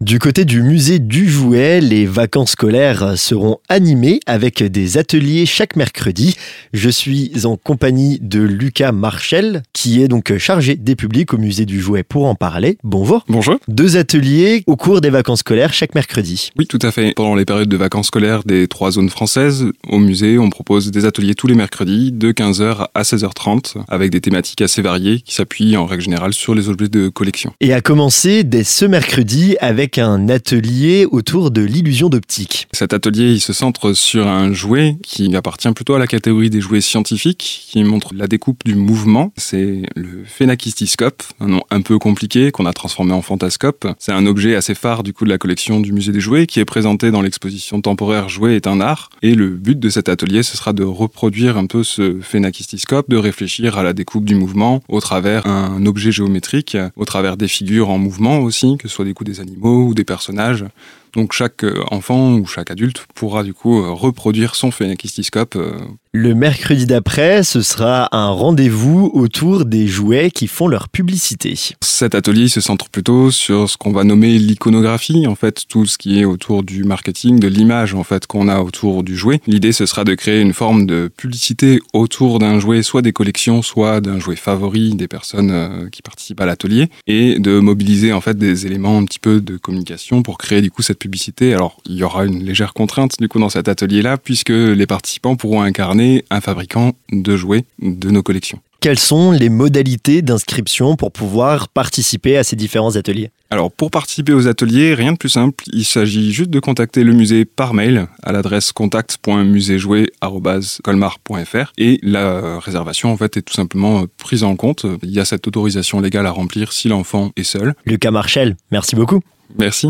Du côté du musée du jouet, les vacances scolaires seront animées avec des ateliers chaque mercredi. Je suis en compagnie de Lucas Marchel, qui est donc chargé des publics au musée du jouet pour en parler. Bonjour. Bonjour. Deux ateliers au cours des vacances scolaires chaque mercredi. Oui, tout à fait. Pendant les périodes de vacances scolaires des trois zones françaises, au musée, on propose des ateliers tous les mercredis de 15h à 16h30 avec des thématiques assez variées qui s'appuient en règle générale sur les objets de collection. Et à commencer dès ce mercredi avec un atelier autour de l'illusion d'optique. Cet atelier, il se centre sur un jouet qui appartient plutôt à la catégorie des jouets scientifiques, qui montre la découpe du mouvement. C'est le phénakistiscope, un nom un peu compliqué qu'on a transformé en fantascope. C'est un objet assez phare du coup de la collection du musée des jouets qui est présenté dans l'exposition temporaire Jouet est un art. Et le but de cet atelier, ce sera de reproduire un peu ce phénakistiscope, de réfléchir à la découpe du mouvement au travers un objet géométrique, au travers des figures en mouvement aussi, que ce soit des coups des animaux ou des personnages. Donc chaque euh, enfant ou chaque adulte pourra du coup euh, reproduire son phénakistiscope. Euh. Le mercredi d'après, ce sera un rendez-vous autour des jouets qui font leur publicité. Cet atelier se centre plutôt sur ce qu'on va nommer l'iconographie, en fait tout ce qui est autour du marketing, de l'image en fait qu'on a autour du jouet. L'idée ce sera de créer une forme de publicité autour d'un jouet, soit des collections, soit d'un jouet favori des personnes qui participent à l'atelier, et de mobiliser en fait des éléments un petit peu de communication pour créer du coup cette publicité. Alors, il y aura une légère contrainte du coup dans cet atelier-là, puisque les participants pourront incarner un fabricant de jouets de nos collections. Quelles sont les modalités d'inscription pour pouvoir participer à ces différents ateliers? Alors pour participer aux ateliers, rien de plus simple, il s'agit juste de contacter le musée par mail à l'adresse contact.museejouet@colmar.fr et la réservation en fait est tout simplement prise en compte. Il y a cette autorisation légale à remplir si l'enfant est seul. Lucas Marchel, merci beaucoup. Merci.